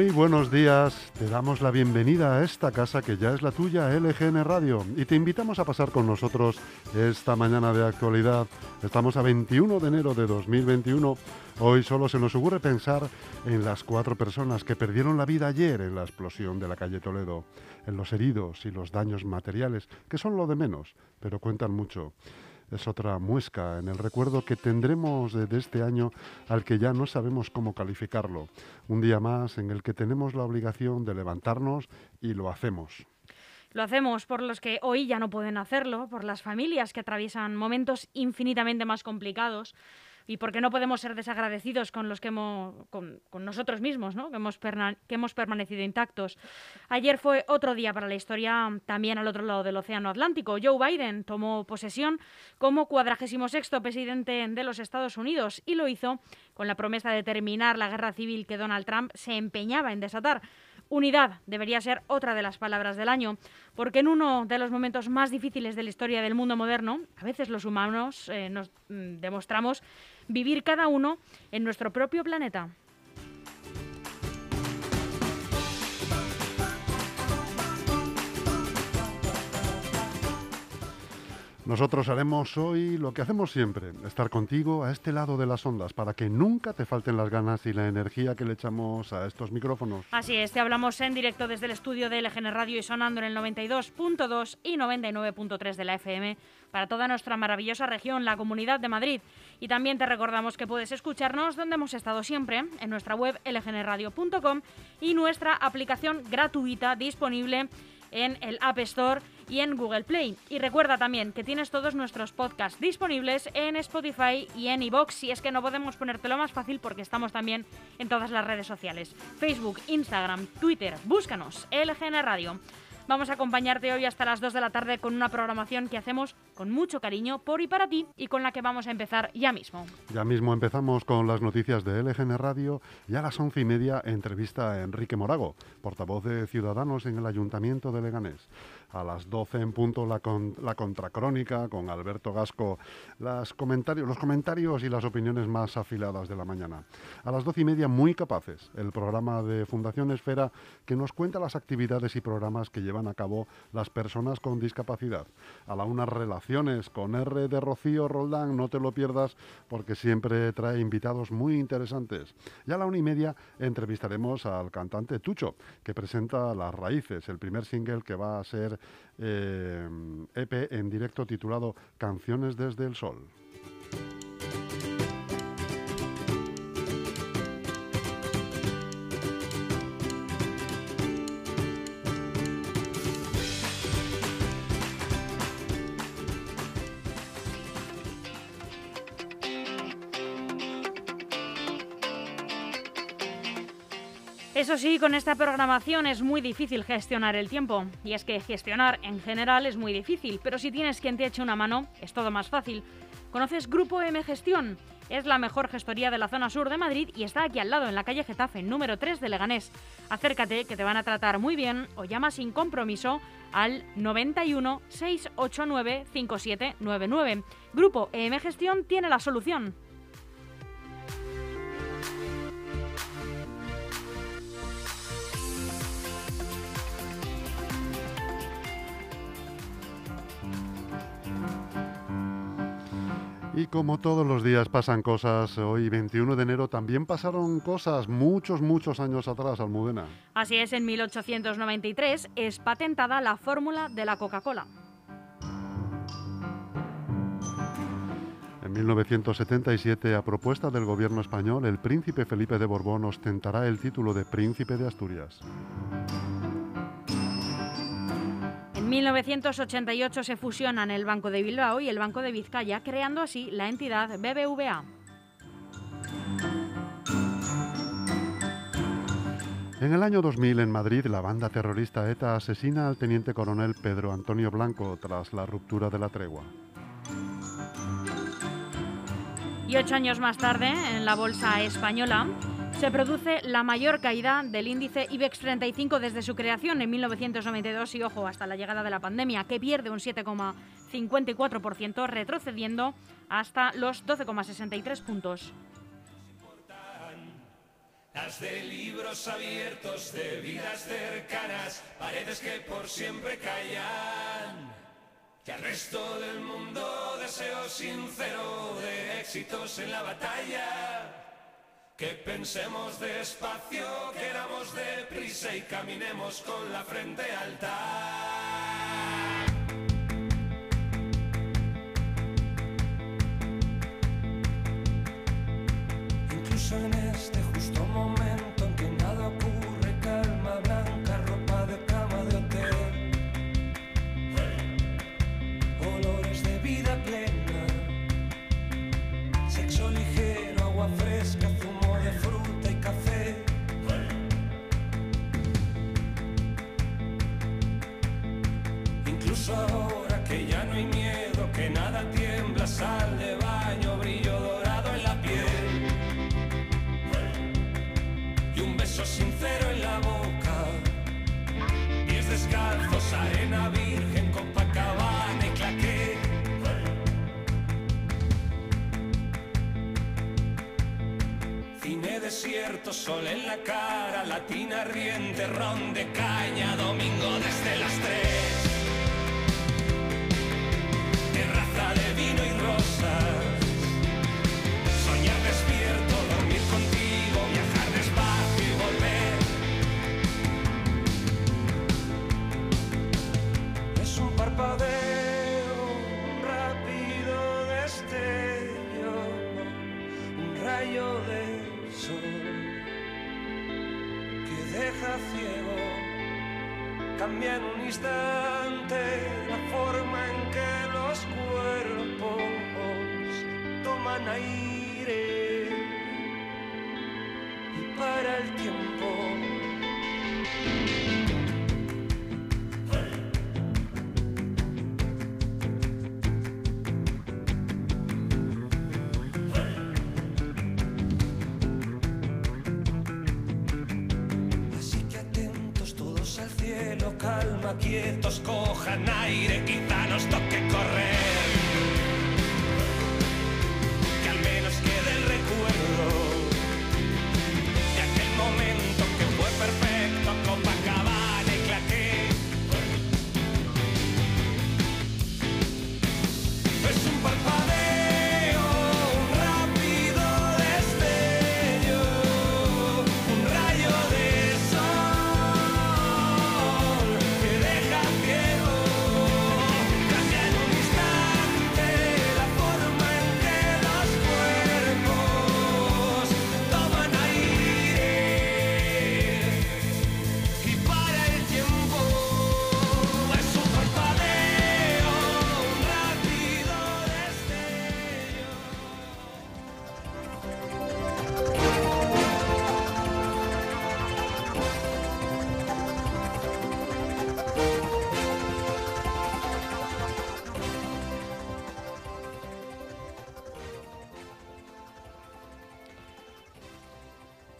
Muy buenos días, te damos la bienvenida a esta casa que ya es la tuya, LGN Radio, y te invitamos a pasar con nosotros esta mañana de actualidad. Estamos a 21 de enero de 2021. Hoy solo se nos ocurre pensar en las cuatro personas que perdieron la vida ayer en la explosión de la calle Toledo, en los heridos y los daños materiales, que son lo de menos, pero cuentan mucho es otra muesca en el recuerdo que tendremos de, este año al que ya no sabemos cómo calificarlo. Un día más en el que tenemos la obligación de levantarnos y lo hacemos. Lo hacemos por los que hoy ya no pueden hacerlo, por las familias que atraviesan momentos infinitamente más complicados y porque no podemos ser desagradecidos con los que hemos, con, nosotros mismos, ¿no? que, hemos que hemos permanecido intactos. Ayer fue otro día para la historia también al otro lado del Océano Atlántico. Joe Biden tomó posesión como cuadragésimo sexto presidente de los Estados Unidos y lo hizo con la promesa de terminar la guerra civil que Donald Trump se empeñaba en desatar. Unidad debería ser otra de las palabras del año, porque en uno de los momentos más difíciles de la historia del mundo moderno, a veces los humanos eh, nos mm, demostramos vivir cada uno en nuestro propio planeta. Nosotros haremos hoy lo que hacemos siempre, estar contigo a este lado de las ondas, para que nunca te falten las ganas y la energía que le echamos a estos micrófonos. Así es, te hablamos en directo desde el estudio de LGN Radio y sonando en el 92.2 y 99.3 de la FM para toda nuestra maravillosa región, la Comunidad de Madrid. Y también te recordamos que puedes escucharnos donde hemos estado siempre, en nuestra web lgnradio.com y nuestra aplicación gratuita disponible en el App Store y en Google Play. Y recuerda también que tienes todos nuestros podcasts disponibles en Spotify y en iBox si es que no podemos ponértelo más fácil porque estamos también en todas las redes sociales. Facebook, Instagram, Twitter, búscanos, LGN Radio. Vamos a acompañarte hoy hasta las 2 de la tarde con una programación que hacemos con mucho cariño por y para ti y con la que vamos a empezar ya mismo. Ya mismo empezamos con las noticias de LGN Radio y a las once y media entrevista a Enrique Morago, portavoz de Ciudadanos en el Ayuntamiento de Leganés a las 12 en punto la, la contracrónica con Alberto Gasco, las comentarios, los comentarios y las opiniones más afiladas de la mañana. A las 12 y media, muy capaces, el programa de Fundación Esfera que nos cuenta las actividades y programas que llevan a cabo las personas con discapacidad. A la una, relaciones con R de Rocío Roldán, no te lo pierdas porque siempre trae invitados muy interesantes. Y a la una y media entrevistaremos al cantante Tucho, que presenta Las Raíces, el primer single que va a ser eh, e en directo titulado Canciones desde el Sol. Sí, con esta programación es muy difícil gestionar el tiempo. Y es que gestionar en general es muy difícil, pero si tienes quien te eche una mano, es todo más fácil. ¿Conoces Grupo M Gestión? Es la mejor gestoría de la zona sur de Madrid y está aquí al lado, en la calle Getafe, número 3 de Leganés. Acércate, que te van a tratar muy bien, o llama sin compromiso al 91 689 5799. Grupo M Gestión tiene la solución. Y como todos los días pasan cosas, hoy 21 de enero también pasaron cosas muchos, muchos años atrás, Almudena. Así es, en 1893 es patentada la fórmula de la Coca-Cola. En 1977, a propuesta del gobierno español, el príncipe Felipe de Borbón ostentará el título de príncipe de Asturias. 1988 se fusionan el Banco de Bilbao y el Banco de Vizcaya, creando así la entidad BBVA. En el año 2000 en Madrid, la banda terrorista ETA asesina al teniente coronel Pedro Antonio Blanco tras la ruptura de la tregua. Y ocho años más tarde, en la bolsa española, se produce la mayor caída del índice IBEX 35 desde su creación en 1992 y, ojo, hasta la llegada de la pandemia, que pierde un 7,54%, retrocediendo hasta los 12,63 puntos. Libros abiertos, de vidas cercanas, paredes que por siempre callan. Al resto del mundo deseo sincero de éxitos en la batalla. Que pensemos despacio, queramos deprisa y caminemos con la frente alta. Sol en la cara, latina riente, ron de caña, domingo desde las tres. Terraza de vino y rosas. Ciego. Cambia en un instante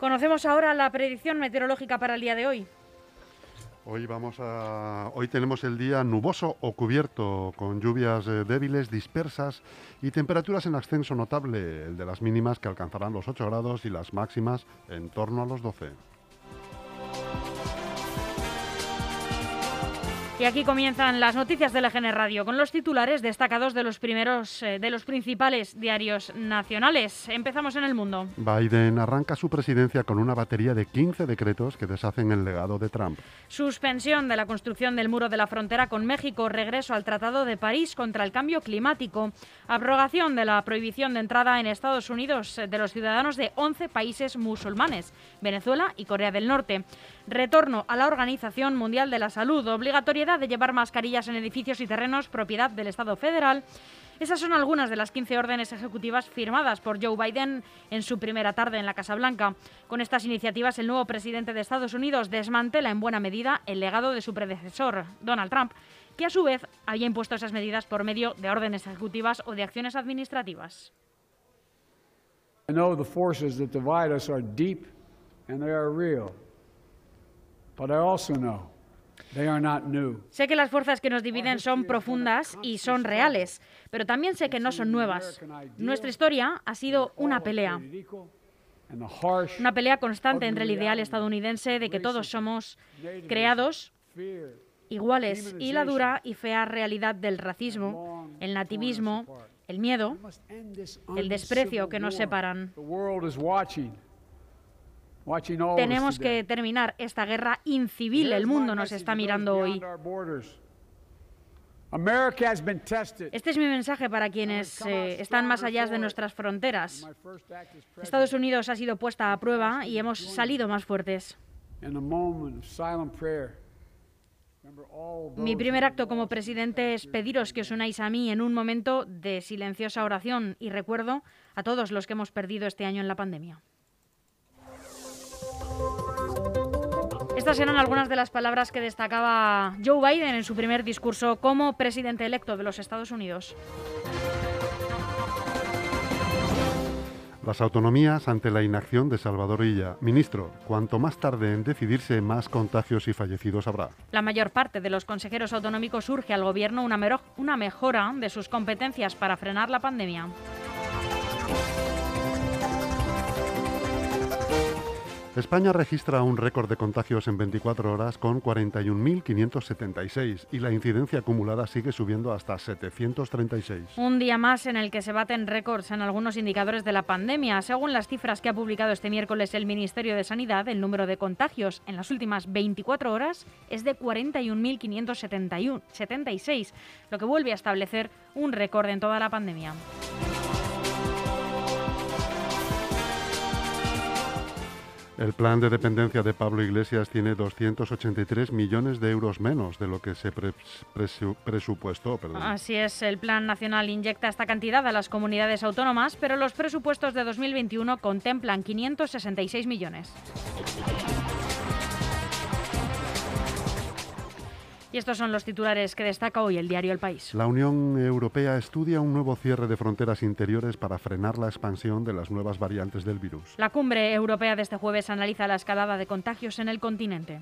Conocemos ahora la predicción meteorológica para el día de hoy. Hoy vamos a hoy tenemos el día nuboso o cubierto con lluvias eh, débiles dispersas y temperaturas en ascenso notable, el de las mínimas que alcanzarán los 8 grados y las máximas en torno a los 12. Y aquí comienzan las noticias de la GN Radio con los titulares destacados de los primeros eh, de los principales diarios nacionales. Empezamos en el mundo. Biden arranca su presidencia con una batería de 15 decretos que deshacen el legado de Trump. Suspensión de la construcción del muro de la frontera con México, regreso al Tratado de París contra el cambio climático, abrogación de la prohibición de entrada en Estados Unidos de los ciudadanos de 11 países musulmanes, Venezuela y Corea del Norte. Retorno a la Organización Mundial de la Salud, obligatoriedad de llevar mascarillas en edificios y terrenos propiedad del Estado federal. Esas son algunas de las 15 órdenes ejecutivas firmadas por Joe Biden en su primera tarde en la Casa Blanca. Con estas iniciativas, el nuevo presidente de Estados Unidos desmantela en buena medida el legado de su predecesor, Donald Trump, que a su vez había impuesto esas medidas por medio de órdenes ejecutivas o de acciones administrativas. I know the forces that divide us are deep and they are real. But I also know Sé que las fuerzas que nos dividen son profundas y son reales, pero también sé que no son nuevas. Nuestra historia ha sido una pelea, una pelea constante entre el ideal estadounidense de que todos somos creados iguales y la dura y fea realidad del racismo, el nativismo, el miedo, el desprecio que nos separan. Tenemos que terminar esta guerra incivil. El mundo nos está mirando hoy. Este es mi mensaje para quienes eh, están más allá de nuestras fronteras. Estados Unidos ha sido puesta a prueba y hemos salido más fuertes. Mi primer acto como presidente es pediros que os unáis a mí en un momento de silenciosa oración y recuerdo a todos los que hemos perdido este año en la pandemia. Estas eran algunas de las palabras que destacaba Joe Biden en su primer discurso como presidente electo de los Estados Unidos. Las autonomías ante la inacción de Salvador Illa. Ministro, cuanto más tarde en decidirse, más contagios y fallecidos habrá. La mayor parte de los consejeros autonómicos urge al Gobierno una mejora de sus competencias para frenar la pandemia. España registra un récord de contagios en 24 horas con 41.576 y la incidencia acumulada sigue subiendo hasta 736. Un día más en el que se baten récords en algunos indicadores de la pandemia. Según las cifras que ha publicado este miércoles el Ministerio de Sanidad, el número de contagios en las últimas 24 horas es de 41.576, lo que vuelve a establecer un récord en toda la pandemia. El plan de dependencia de Pablo Iglesias tiene 283 millones de euros menos de lo que se pre- presu- presupuestó. Así es, el Plan Nacional inyecta esta cantidad a las comunidades autónomas, pero los presupuestos de 2021 contemplan 566 millones. Y estos son los titulares que destaca hoy el diario El País. La Unión Europea estudia un nuevo cierre de fronteras interiores para frenar la expansión de las nuevas variantes del virus. La cumbre europea de este jueves analiza la escalada de contagios en el continente.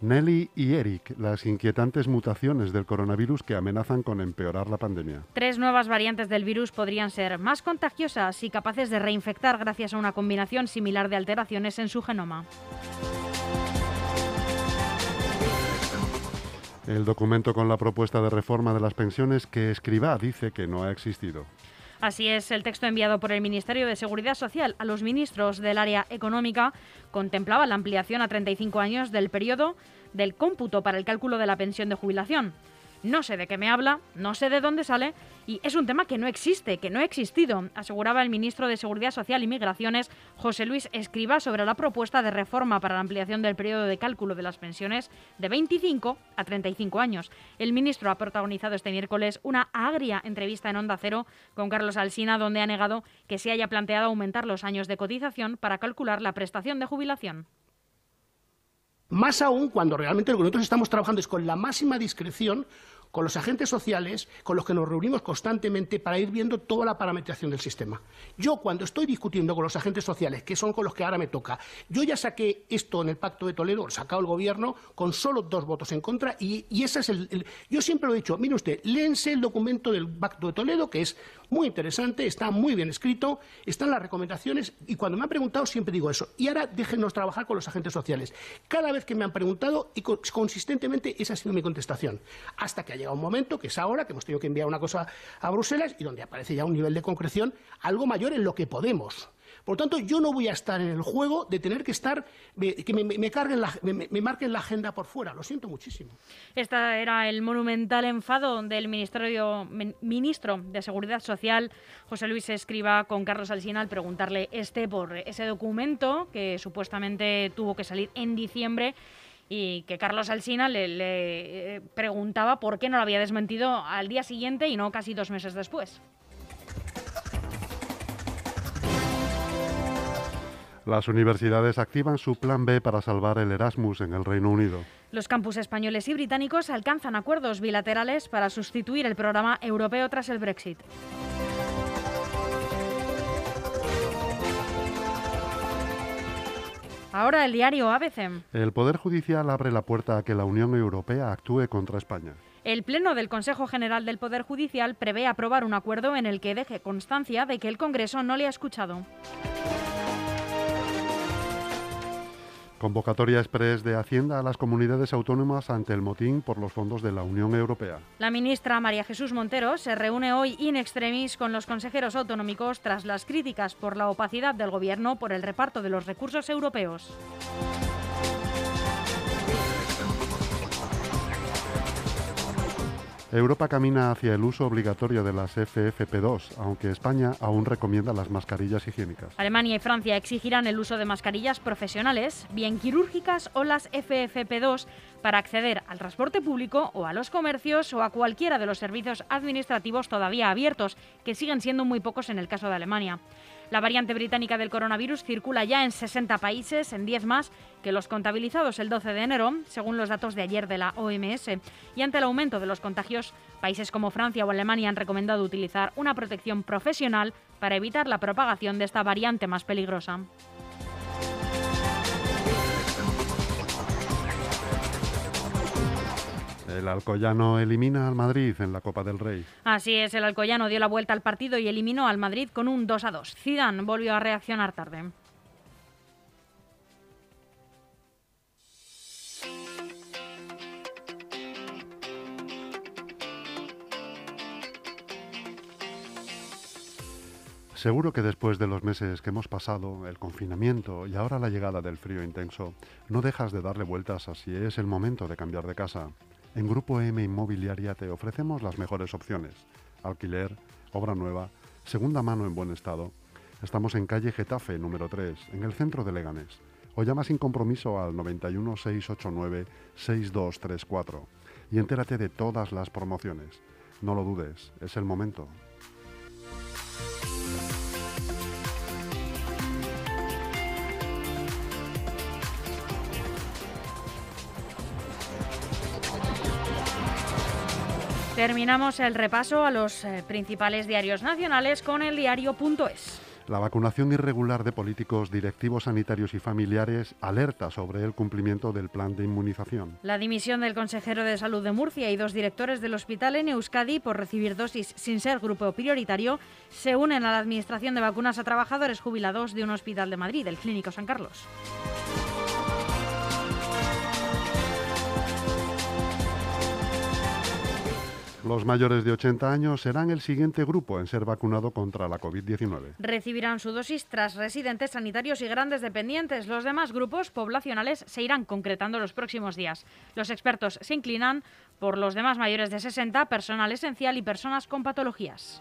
Nelly y Eric, las inquietantes mutaciones del coronavirus que amenazan con empeorar la pandemia. Tres nuevas variantes del virus podrían ser más contagiosas y capaces de reinfectar gracias a una combinación similar de alteraciones en su genoma. El documento con la propuesta de reforma de las pensiones que Escribá dice que no ha existido. Así es, el texto enviado por el Ministerio de Seguridad Social a los ministros del área económica contemplaba la ampliación a 35 años del periodo del cómputo para el cálculo de la pensión de jubilación. No sé de qué me habla, no sé de dónde sale y es un tema que no existe, que no ha existido, aseguraba el ministro de Seguridad Social y Migraciones, José Luis Escriba, sobre la propuesta de reforma para la ampliación del periodo de cálculo de las pensiones de 25 a 35 años. El ministro ha protagonizado este miércoles una agria entrevista en Onda Cero con Carlos Alsina, donde ha negado que se haya planteado aumentar los años de cotización para calcular la prestación de jubilación. Más aún cuando realmente lo que nosotros estamos trabajando es con la máxima discreción con los agentes sociales, con los que nos reunimos constantemente para ir viendo toda la parametrización del sistema. Yo, cuando estoy discutiendo con los agentes sociales, que son con los que ahora me toca, yo ya saqué esto en el Pacto de Toledo, sacado el Gobierno, con solo dos votos en contra, y, ese es el, Yo siempre lo he dicho, mire usted, léense el documento del Pacto de Toledo, que es muy interesante, está muy bien escrito, están las recomendaciones, y cuando me han preguntado siempre digo eso. Y ahora déjenos trabajar con los agentes sociales. Cada vez que me han preguntado, y consistentemente esa ha sido mi contestación. Hasta que llega un momento, que es ahora, que hemos tenido que enviar una cosa a Bruselas y donde aparece ya un nivel de concreción algo mayor en lo que podemos. Por lo tanto, yo no voy a estar en el juego de tener que estar, que me, carguen me, marquen la agenda por fuera. Lo siento muchísimo. Este era el monumental enfado del Ministerio, ministro de Seguridad Social, José Luis Escriba, con Carlos Alsina al preguntarle este por ese documento que supuestamente tuvo que salir en diciembre y que Carlos Alsina le, eh, preguntaba por qué no lo había desmentido al día siguiente y no casi dos meses después. Las universidades activan su plan B para salvar el Erasmus en el Reino Unido. Los campus españoles y británicos alcanzan acuerdos bilaterales para sustituir el programa europeo tras el Brexit. Ahora el diario ABC. El Poder Judicial abre la puerta a que la Unión Europea actúe contra España. El Pleno del Consejo General del Poder Judicial prevé aprobar un acuerdo en el que deje constancia de que el Congreso no le ha escuchado. Convocatoria express de Hacienda a las comunidades autónomas ante el motín por los fondos de la Unión Europea. La ministra María Jesús Montero se reúne hoy in extremis con los consejeros autonómicos tras las críticas por la opacidad del Gobierno por el reparto de los recursos europeos. Europa camina hacia el uso obligatorio de las FFP2, aunque España aún recomienda las mascarillas higiénicas. Alemania y Francia exigirán el uso de mascarillas profesionales, bien quirúrgicas o las FFP2 para acceder al transporte público o a los comercios o a cualquiera de los servicios administrativos todavía abiertos, que siguen siendo muy pocos en el caso de Alemania. La variante británica del coronavirus circula ya en 60 países, en 10 más que los contabilizados el 12 de enero, según los datos de ayer de la OMS. Y ante el aumento de los contagios, países como Francia o Alemania han recomendado utilizar una protección profesional para evitar la propagación de esta variante más peligrosa. El Alcoyano elimina al Madrid en la Copa del Rey. Así es, el Alcoyano dio la vuelta al partido y eliminó al Madrid con un 2 a 2. Zidane volvió a reaccionar tarde. Seguro que después de los meses que hemos pasado, el confinamiento y ahora la llegada del frío intenso, no dejas de darle vueltas a si es el momento de cambiar de casa. En Grupo M Inmobiliaria te ofrecemos las mejores opciones. Alquiler, obra nueva, segunda mano en buen estado. Estamos en calle Getafe, número 3, en el centro de Leganés. O llama sin compromiso al 91 689 6234 y entérate de todas las promociones. No lo dudes, es el momento. Terminamos el repaso a los eh, principales diarios nacionales con el diario.es. La vacunación irregular de políticos, directivos sanitarios y familiares alerta sobre el cumplimiento del plan de inmunización. La dimisión del consejero de salud de Murcia y dos directores del hospital en Euskadi por recibir dosis sin ser grupo prioritario se unen a la administración de vacunas a trabajadores jubilados de un hospital de Madrid, el Clínico San Carlos. Los mayores de 80 años serán el siguiente grupo en ser vacunado contra la COVID-19. Recibirán su dosis tras residentes sanitarios y grandes dependientes. Los demás grupos poblacionales se irán concretando los próximos días. Los expertos se inclinan por los demás mayores de 60, personal esencial y personas con patologías.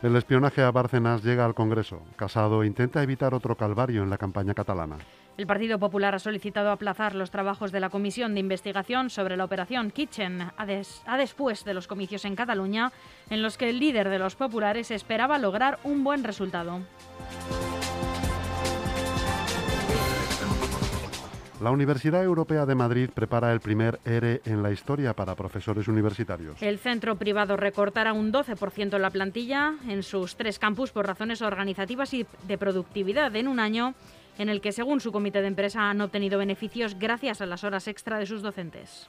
El espionaje a Bárcenas llega al Congreso. Casado intenta evitar otro calvario en la campaña catalana. El Partido Popular ha solicitado aplazar los trabajos de la Comisión de Investigación sobre la operación Kitchen a, después de los comicios en Cataluña, en los que el líder de los populares esperaba lograr un buen resultado. La Universidad Europea de Madrid prepara el primer ERE en la historia para profesores universitarios. El centro privado recortará un 12% la plantilla en sus tres campus por razones organizativas y de productividad en un año en el que, según su comité de empresa, han obtenido beneficios gracias a las horas extra de sus docentes.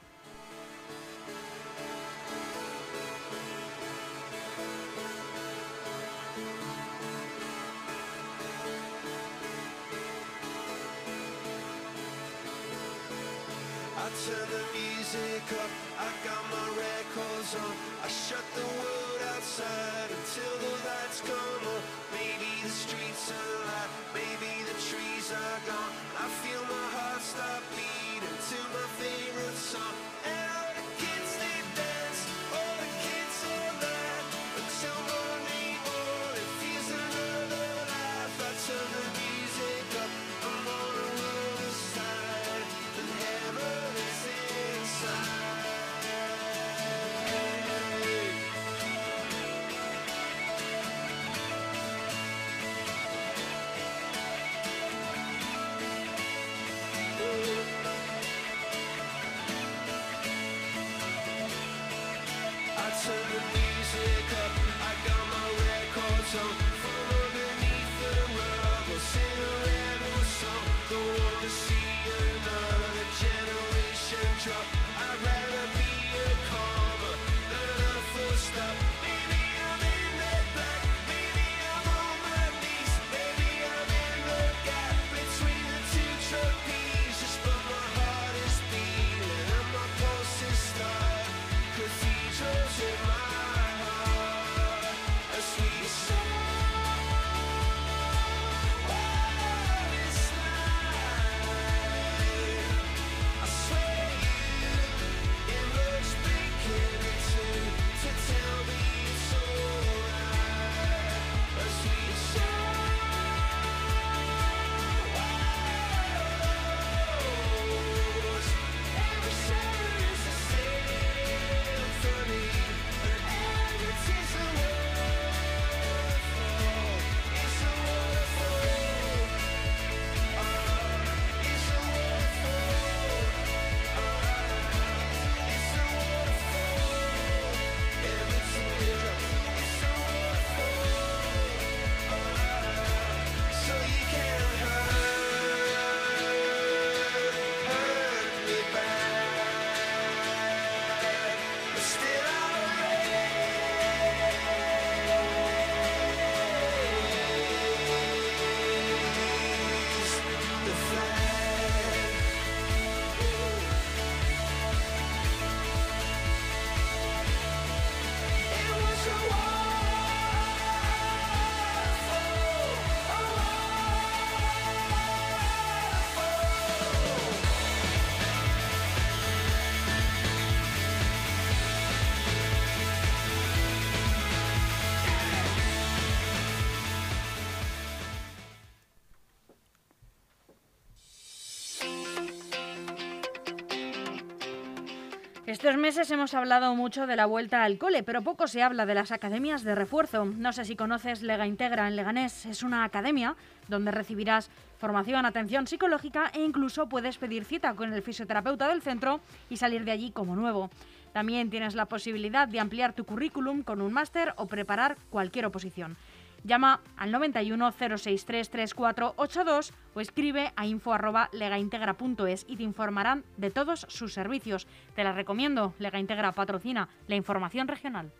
Music up, I got my records on. I shut the world outside until the lights come on. Maybe the streets are alive, maybe the trees are gone. I feel my Estos meses hemos hablado mucho de la vuelta al cole, pero poco se habla de las academias de refuerzo. No sé si conoces Lega Integra en Leganés. Es una academia donde recibirás formación, atención psicológica e incluso puedes pedir cita con el fisioterapeuta del centro y salir de allí como nuevo. También tienes la posibilidad de ampliar tu currículum con un máster o preparar cualquier oposición. Llama al 91 063 3482 o escribe a info@legaintegra.es y te informarán de todos sus servicios. Te la recomiendo. Lega Integra patrocina la información regional.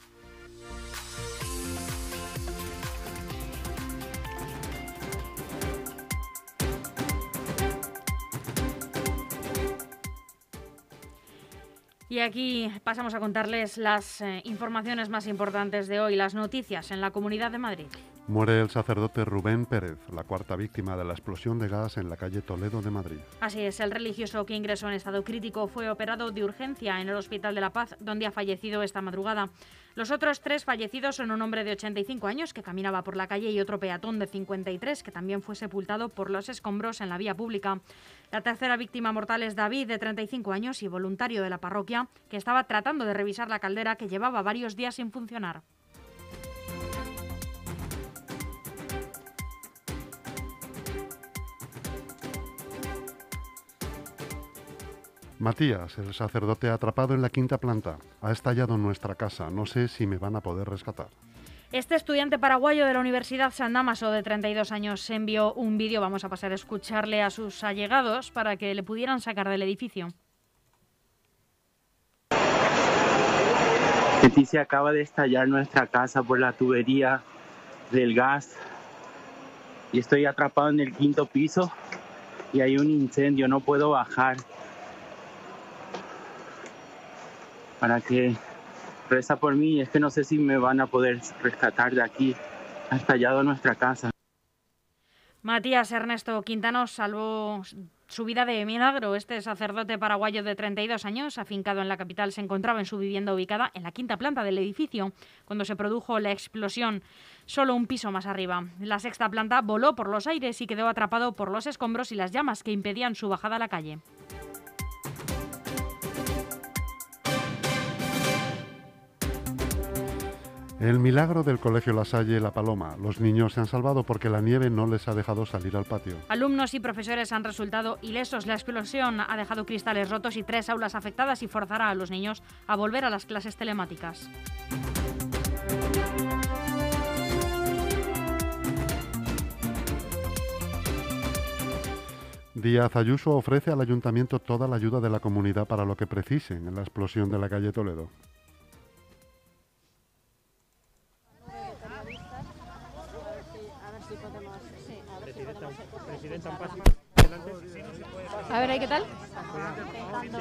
Y aquí pasamos a contarles las eh, informaciones más importantes de hoy, las noticias en la Comunidad de Madrid. Muere el sacerdote Rubén Pérez, la cuarta víctima de la explosión de gas en la calle Toledo de Madrid. Así es, el religioso que ingresó en estado crítico fue operado de urgencia en el Hospital de la Paz, donde ha fallecido esta madrugada. Los otros tres fallecidos son un hombre de 85 años que caminaba por la calle y otro peatón de 53 que también fue sepultado por los escombros en la vía pública. La tercera víctima mortal es David, de 35 años y voluntario de la parroquia, que estaba tratando de revisar la caldera que llevaba varios días sin funcionar. Matías, el sacerdote atrapado en la quinta planta, ha estallado en nuestra casa. No sé si me van a poder rescatar. Este estudiante paraguayo de la Universidad San Damaso, de 32 años, envió un vídeo, vamos a pasar a escucharle a sus allegados para que le pudieran sacar del edificio. Leticia acaba de estallar nuestra casa por la tubería del gas y estoy atrapado en el quinto piso y hay un incendio, no puedo bajar. Para que reza por mí, es que no sé si me van a poder rescatar de aquí. Ha estallado nuestra casa. Matías Ernesto Quintano salvó su vida de milagro. Este sacerdote paraguayo de 32 años, afincado en la capital, se encontraba en su vivienda ubicada en la quinta planta del edificio cuando se produjo la explosión solo un piso más arriba. La sexta planta voló por los aires y quedó atrapado por los escombros y las llamas que impedían su bajada a la calle. El milagro del Colegio La Salle La Paloma. Los niños se han salvado porque la nieve no les ha dejado salir al patio. Alumnos y profesores han resultado ilesos. La explosión ha dejado cristales rotos y tres aulas afectadas y forzará a los niños a volver a las clases telemáticas. Díaz Ayuso ofrece al ayuntamiento toda la ayuda de la comunidad para lo que precisen en la explosión de la calle Toledo. A ver, ¿ahí qué tal?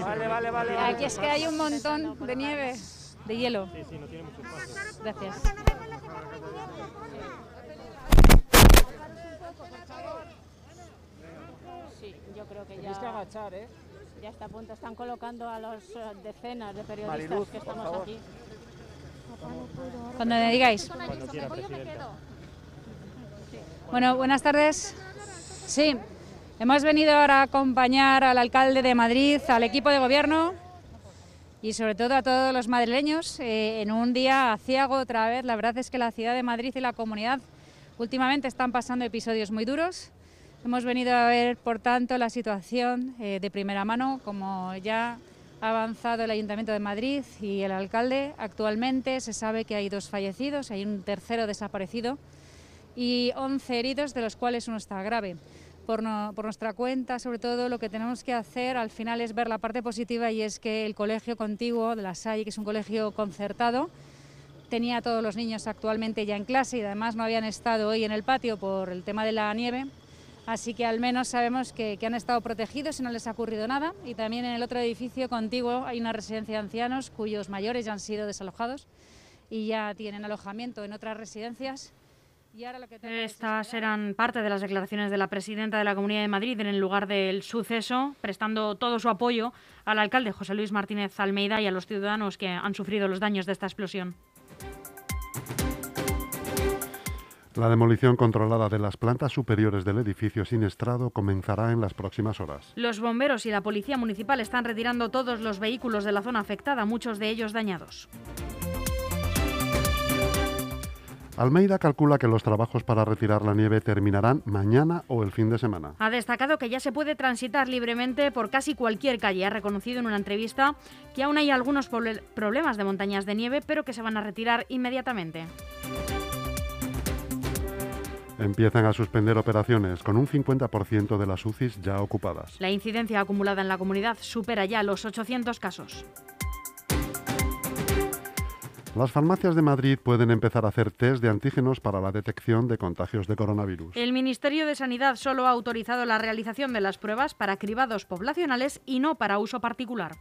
Vale, vale, vale. Aquí es que hay un montón de nieve, de hielo. Sí, sí, no tiene mucho espacio. Gracias. Sí, yo creo que ya... agachar, ¿eh? Ya está a punto. Están colocando a los eh, decenas de periodistas que estamos aquí. Cuando me digáis. Bueno, buenas tardes. Sí, hemos venido ahora a acompañar al alcalde de Madrid, al equipo de gobierno y sobre todo a todos los madrileños eh, en un día aciago otra vez. La verdad es que la ciudad de Madrid y la comunidad últimamente están pasando episodios muy duros. Hemos venido a ver, por tanto, la situación eh, de primera mano, como ya ha avanzado el Ayuntamiento de Madrid y el alcalde. Actualmente se sabe que hay dos fallecidos, hay un tercero desaparecido y 11 heridos, de los cuales uno está grave. Por, nuestra cuenta, sobre todo, lo que tenemos que hacer al final es ver la parte positiva y es que el colegio contiguo de la Salle, que es un colegio concertado, tenía a todos los niños actualmente ya en clase y además no habían estado hoy en el patio por el tema de la nieve. Así que al menos sabemos que han estado protegidos y no les ha ocurrido nada. Y también en el otro edificio contiguo hay una residencia de ancianos cuyos mayores ya han sido desalojados y ya tienen alojamiento en otras residencias estas eran parte de las declaraciones de la presidenta de la Comunidad de Madrid en el lugar del suceso, prestando todo su apoyo al alcalde José Luis Martínez Almeida y a los ciudadanos que han sufrido los daños de esta explosión. La demolición controlada de las plantas superiores del edificio siniestrado comenzará en las próximas horas. Los bomberos y la policía municipal están retirando todos los vehículos de la zona afectada, muchos de ellos dañados. Almeida calcula que los trabajos para retirar la nieve terminarán mañana o el fin de semana. Ha destacado que ya se puede transitar libremente por casi cualquier calle. Ha reconocido en una entrevista que aún hay algunos problemas de montañas de nieve, pero que se van a retirar inmediatamente. Empiezan a suspender operaciones con un 50% de las UCIs ya ocupadas. La incidencia acumulada en la comunidad supera ya los 800 casos. Las farmacias de Madrid pueden empezar a hacer test de antígenos para la detección de contagios de coronavirus. El Ministerio de Sanidad solo ha autorizado la realización de las pruebas para cribados poblacionales y no para uso particular.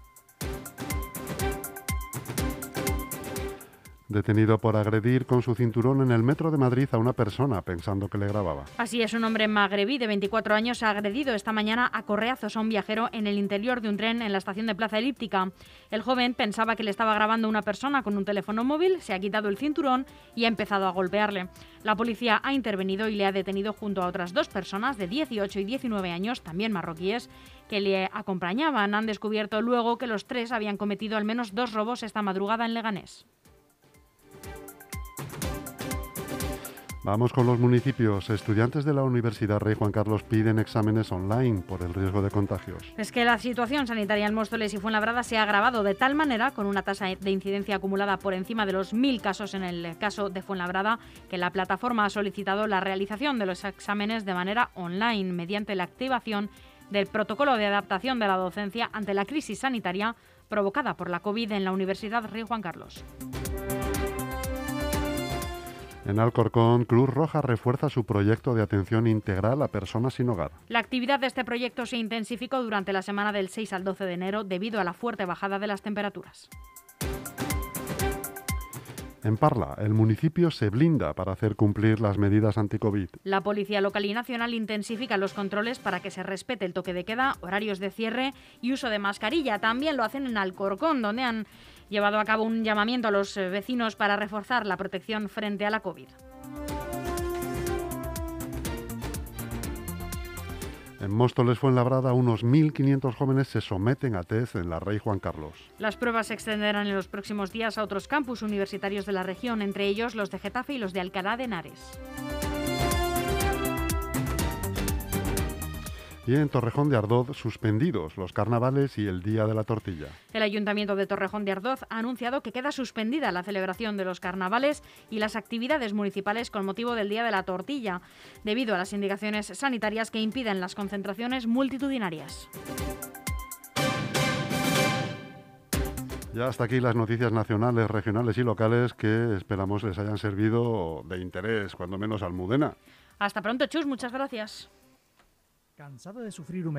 Detenido por agredir con su cinturón en el metro de Madrid a una persona pensando que le grababa. Así es, un hombre magrebí de 24 años ha agredido esta mañana a correazos a un viajero en el interior de un tren en la estación de Plaza Elíptica. El joven pensaba que le estaba grabando una persona con un teléfono móvil, se ha quitado el cinturón y ha empezado a golpearle. La policía ha intervenido y le ha detenido junto a otras dos personas de 18 y 19 años, también marroquíes, que le acompañaban. Han descubierto luego que los tres habían cometido al menos dos robos esta madrugada en Leganés. Vamos con los municipios. Estudiantes de la Universidad Rey Juan Carlos piden exámenes online por el riesgo de contagios. Es que la situación sanitaria en Móstoles y Fuenlabrada se ha agravado de tal manera, con una tasa de incidencia acumulada por encima de los mil casos en el caso de Fuenlabrada, que la plataforma ha solicitado la realización de los exámenes de manera online mediante la activación del protocolo de adaptación de la docencia ante la crisis sanitaria provocada por la COVID en la Universidad Rey Juan Carlos. En Alcorcón, Cruz Roja refuerza su proyecto de atención integral a personas sin hogar. La actividad de este proyecto se intensificó durante la semana del 6 al 12 de enero debido a la fuerte bajada de las temperaturas. En Parla, el municipio se blinda para hacer cumplir las medidas anti-COVID. La Policía Local y Nacional intensifica los controles para que se respete el toque de queda, horarios de cierre y uso de mascarilla. También lo hacen en Alcorcón, donde han llevado a cabo un llamamiento a los eh, vecinos para reforzar la protección frente a la COVID. En Móstoles Fuenlabrada, unos 1.500 jóvenes se someten a test en la Rey Juan Carlos. Las pruebas se extenderán en los próximos días a otros campus universitarios de la región, entre ellos los de Getafe y los de Alcalá de Henares. Y en Torrejón de Ardoz, suspendidos los carnavales y el Día de la Tortilla. El Ayuntamiento de Torrejón de Ardoz ha anunciado que queda suspendida la celebración de los carnavales y las actividades municipales con motivo del Día de la Tortilla, debido a las indicaciones sanitarias que impiden las concentraciones multitudinarias. Ya hasta aquí las noticias nacionales, regionales y locales que esperamos les hayan servido de interés, cuando menos Almudena. Hasta pronto, Chus, muchas gracias. Cansado de sufrir